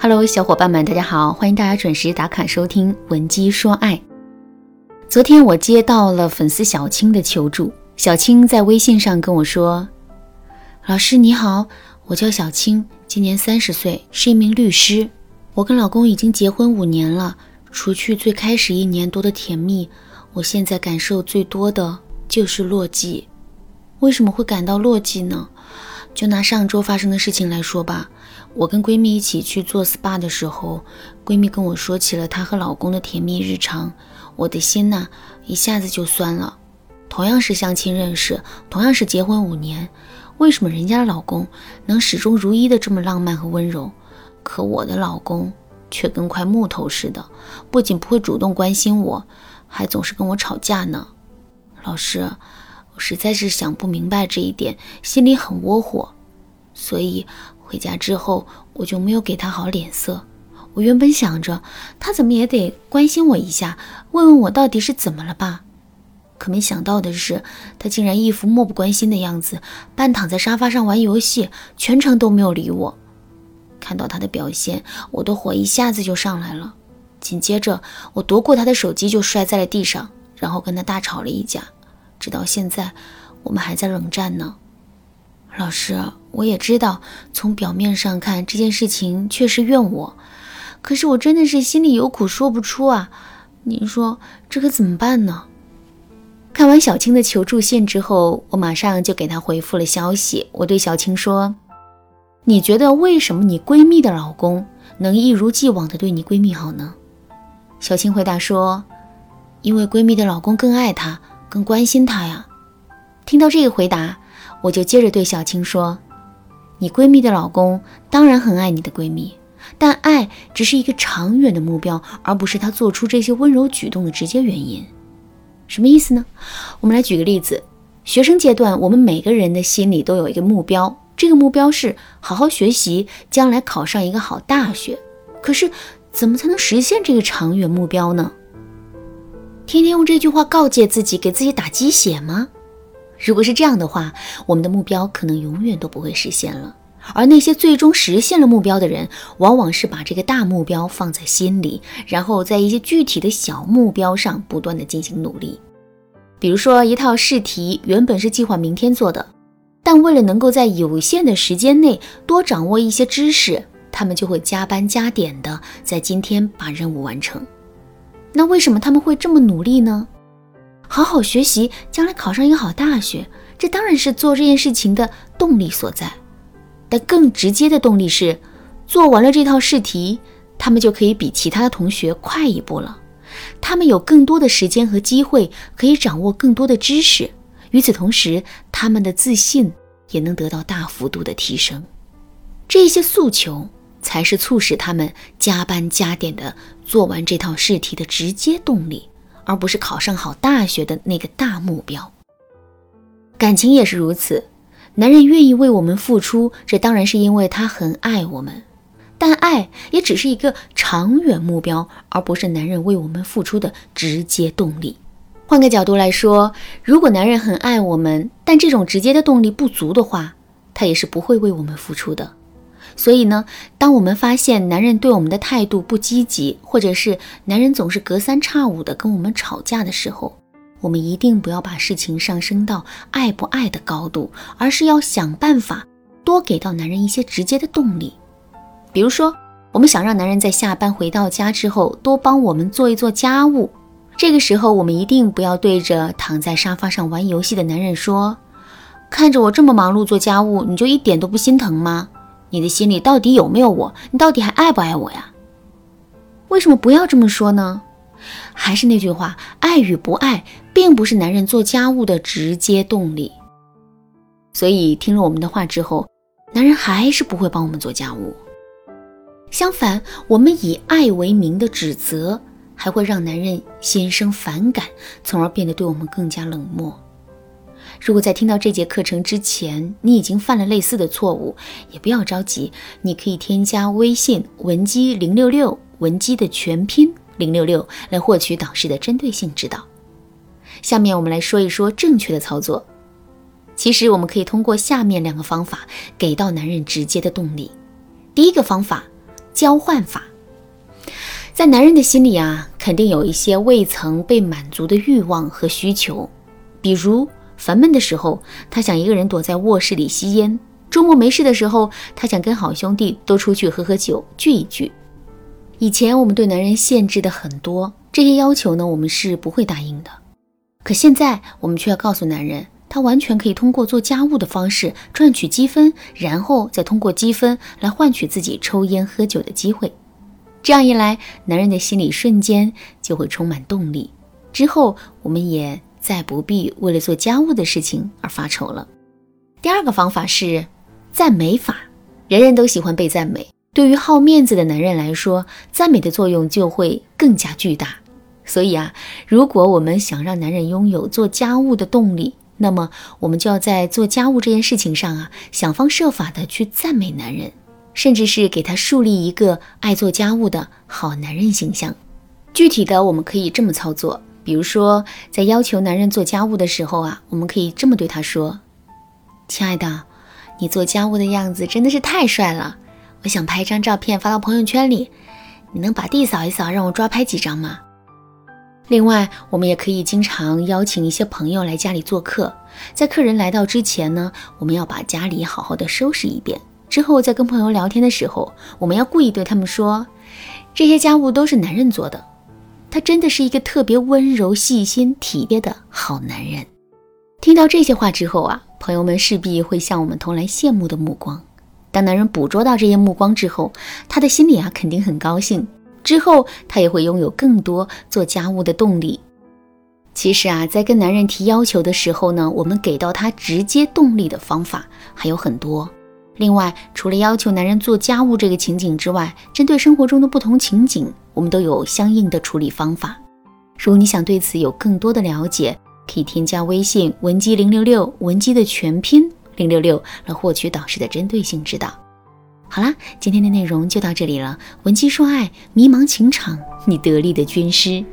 Hello，小伙伴们，大家好，欢迎大家准时打卡收听《文姬说爱》。昨天我接到了粉丝小青的求助，小青在微信上跟我说：“老师你好，我叫小青，今年三十岁，是一名律师。我跟老公已经结婚五年了，除去最开始一年多的甜蜜，我现在感受最多的就是落寂。为什么会感到落寂呢？就拿上周发生的事情来说吧。”我跟闺蜜一起去做 SPA 的时候，闺蜜跟我说起了她和老公的甜蜜日常，我的心呐一下子就酸了。同样是相亲认识，同样是结婚五年，为什么人家的老公能始终如一的这么浪漫和温柔，可我的老公却跟块木头似的，不仅不会主动关心我，还总是跟我吵架呢？老师，我实在是想不明白这一点，心里很窝火，所以。回家之后，我就没有给他好脸色。我原本想着他怎么也得关心我一下，问问我到底是怎么了吧。可没想到的是，他竟然一副漠不关心的样子，半躺在沙发上玩游戏，全程都没有理我。看到他的表现，我的火一下子就上来了。紧接着，我夺过他的手机就摔在了地上，然后跟他大吵了一架。直到现在，我们还在冷战呢。老师，我也知道，从表面上看这件事情确实怨我，可是我真的是心里有苦说不出啊！您说这可怎么办呢？看完小青的求助信之后，我马上就给她回复了消息。我对小青说：“你觉得为什么你闺蜜的老公能一如既往的对你闺蜜好呢？”小青回答说：“因为闺蜜的老公更爱她，更关心她呀。”听到这个回答。我就接着对小青说：“你闺蜜的老公当然很爱你的闺蜜，但爱只是一个长远的目标，而不是他做出这些温柔举动的直接原因。什么意思呢？我们来举个例子：学生阶段，我们每个人的心里都有一个目标，这个目标是好好学习，将来考上一个好大学。可是，怎么才能实现这个长远目标呢？天天用这句话告诫自己，给自己打鸡血吗？”如果是这样的话，我们的目标可能永远都不会实现了。而那些最终实现了目标的人，往往是把这个大目标放在心里，然后在一些具体的小目标上不断的进行努力。比如说，一套试题原本是计划明天做的，但为了能够在有限的时间内多掌握一些知识，他们就会加班加点的在今天把任务完成。那为什么他们会这么努力呢？好好学习，将来考上一个好大学，这当然是做这件事情的动力所在。但更直接的动力是，做完了这套试题，他们就可以比其他的同学快一步了。他们有更多的时间和机会，可以掌握更多的知识。与此同时，他们的自信也能得到大幅度的提升。这些诉求才是促使他们加班加点的做完这套试题的直接动力。而不是考上好大学的那个大目标。感情也是如此，男人愿意为我们付出，这当然是因为他很爱我们，但爱也只是一个长远目标，而不是男人为我们付出的直接动力。换个角度来说，如果男人很爱我们，但这种直接的动力不足的话，他也是不会为我们付出的。所以呢，当我们发现男人对我们的态度不积极，或者是男人总是隔三差五的跟我们吵架的时候，我们一定不要把事情上升到爱不爱的高度，而是要想办法多给到男人一些直接的动力。比如说，我们想让男人在下班回到家之后多帮我们做一做家务，这个时候我们一定不要对着躺在沙发上玩游戏的男人说：“看着我这么忙碌做家务，你就一点都不心疼吗？”你的心里到底有没有我？你到底还爱不爱我呀？为什么不要这么说呢？还是那句话，爱与不爱，并不是男人做家务的直接动力。所以听了我们的话之后，男人还是不会帮我们做家务。相反，我们以爱为名的指责，还会让男人心生反感，从而变得对我们更加冷漠。如果在听到这节课程之前，你已经犯了类似的错误，也不要着急，你可以添加微信文姬零六六，文姬的全拼零六六，来获取导师的针对性指导。下面我们来说一说正确的操作。其实我们可以通过下面两个方法给到男人直接的动力。第一个方法，交换法。在男人的心里啊，肯定有一些未曾被满足的欲望和需求，比如烦闷的时候，他想一个人躲在卧室里吸烟；周末没事的时候，他想跟好兄弟多出去喝喝酒，聚一聚。以前我们对男人限制的很多，这些要求呢，我们是不会答应的。可现在我们却要告诉男人，他完全可以通过做家务的方式赚取积分，然后再通过积分来换取自己抽烟喝酒的机会。这样一来，男人的心里瞬间就会充满动力。之后，我们也再不必为了做家务的事情而发愁了。第二个方法是赞美法。人人都喜欢被赞美，对于好面子的男人来说，赞美的作用就会更加巨大。所以啊，如果我们想让男人拥有做家务的动力，那么我们就要在做家务这件事情上啊，想方设法的去赞美男人。甚至是给他树立一个爱做家务的好男人形象。具体的，我们可以这么操作：比如说，在要求男人做家务的时候啊，我们可以这么对他说：“亲爱的，你做家务的样子真的是太帅了，我想拍一张照片发到朋友圈里，你能把地扫一扫，让我抓拍几张吗？”另外，我们也可以经常邀请一些朋友来家里做客，在客人来到之前呢，我们要把家里好好的收拾一遍。之后，在跟朋友聊天的时候，我们要故意对他们说，这些家务都是男人做的。他真的是一个特别温柔、细心、体贴的好男人。听到这些话之后啊，朋友们势必会向我们投来羡慕的目光。当男人捕捉到这些目光之后，他的心里啊肯定很高兴。之后，他也会拥有更多做家务的动力。其实啊，在跟男人提要求的时候呢，我们给到他直接动力的方法还有很多。另外，除了要求男人做家务这个情景之外，针对生活中的不同情景，我们都有相应的处理方法。如果你想对此有更多的了解，可以添加微信文姬零六六，文姬的全拼零六六，来获取导师的针对性指导。好啦，今天的内容就到这里了。文姬说爱，迷茫情场，你得力的军师。